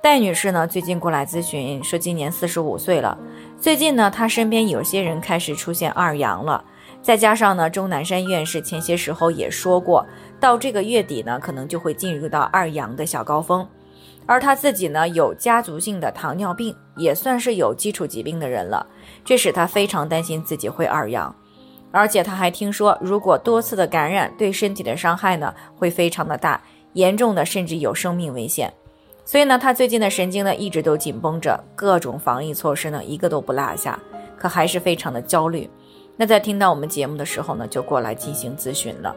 戴女士呢，最近过来咨询，说今年四十五岁了。最近呢，她身边有些人开始出现二阳了，再加上呢，钟南山院士前些时候也说过，到这个月底呢，可能就会进入到二阳的小高峰。而她自己呢，有家族性的糖尿病，也算是有基础疾病的人了，这使她非常担心自己会二阳。而且她还听说，如果多次的感染，对身体的伤害呢，会非常的大，严重的甚至有生命危险。所以呢，他最近的神经呢一直都紧绷着，各种防疫措施呢一个都不落下，可还是非常的焦虑。那在听到我们节目的时候呢，就过来进行咨询了。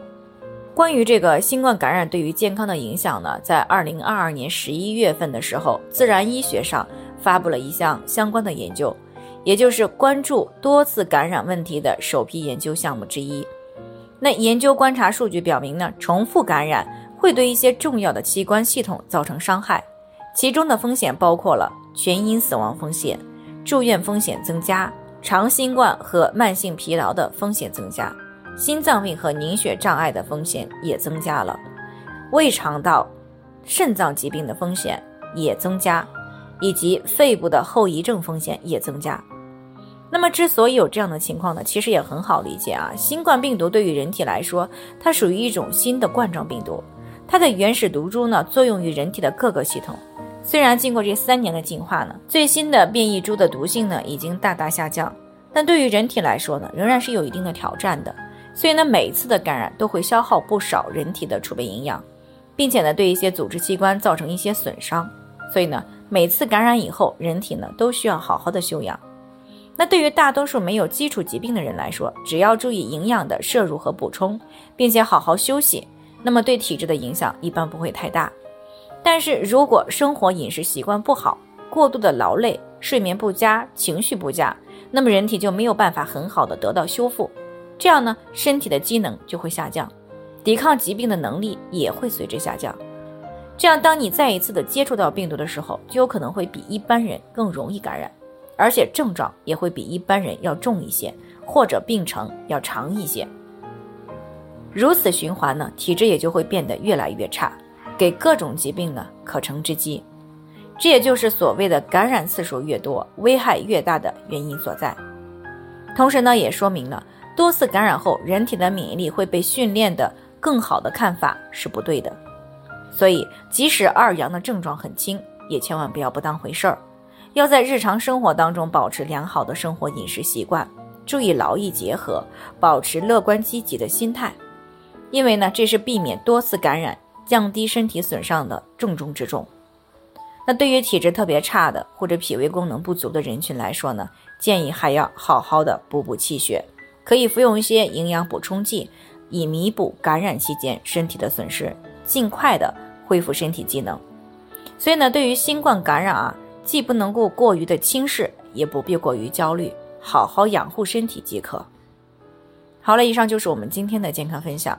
关于这个新冠感染对于健康的影响呢，在二零二二年十一月份的时候，《自然医学》上发布了一项相关的研究，也就是关注多次感染问题的首批研究项目之一。那研究观察数据表明呢，重复感染会对一些重要的器官系统造成伤害。其中的风险包括了全因死亡风险、住院风险增加、长新冠和慢性疲劳的风险增加、心脏病和凝血障碍的风险也增加了，胃肠道、肾脏疾病的风险也增加，以及肺部的后遗症风险也增加。那么，之所以有这样的情况呢，其实也很好理解啊。新冠病毒对于人体来说，它属于一种新的冠状病毒，它的原始毒株呢，作用于人体的各个系统。虽然经过这三年的进化呢，最新的变异株的毒性呢已经大大下降，但对于人体来说呢，仍然是有一定的挑战的。所以呢，每一次的感染都会消耗不少人体的储备营养，并且呢，对一些组织器官造成一些损伤。所以呢，每次感染以后，人体呢都需要好好的休养。那对于大多数没有基础疾病的人来说，只要注意营养的摄入和补充，并且好好休息，那么对体质的影响一般不会太大。但是如果生活饮食习惯不好，过度的劳累、睡眠不佳、情绪不佳，那么人体就没有办法很好的得到修复，这样呢，身体的机能就会下降，抵抗疾病的能力也会随之下降。这样，当你再一次的接触到病毒的时候，就有可能会比一般人更容易感染，而且症状也会比一般人要重一些，或者病程要长一些。如此循环呢，体质也就会变得越来越差。给各种疾病呢可乘之机，这也就是所谓的感染次数越多，危害越大的原因所在。同时呢，也说明了多次感染后人体的免疫力会被训练的更好的看法是不对的。所以，即使二阳的症状很轻，也千万不要不当回事儿，要在日常生活当中保持良好的生活饮食习惯，注意劳逸结合，保持乐观积极的心态，因为呢，这是避免多次感染。降低身体损伤的重中之重。那对于体质特别差的或者脾胃功能不足的人群来说呢，建议还要好好的补补气血，可以服用一些营养补充剂，以弥补感染期间身体的损失，尽快的恢复身体机能。所以呢，对于新冠感染啊，既不能够过于的轻视，也不必过于焦虑，好好养护身体即可。好了，以上就是我们今天的健康分享。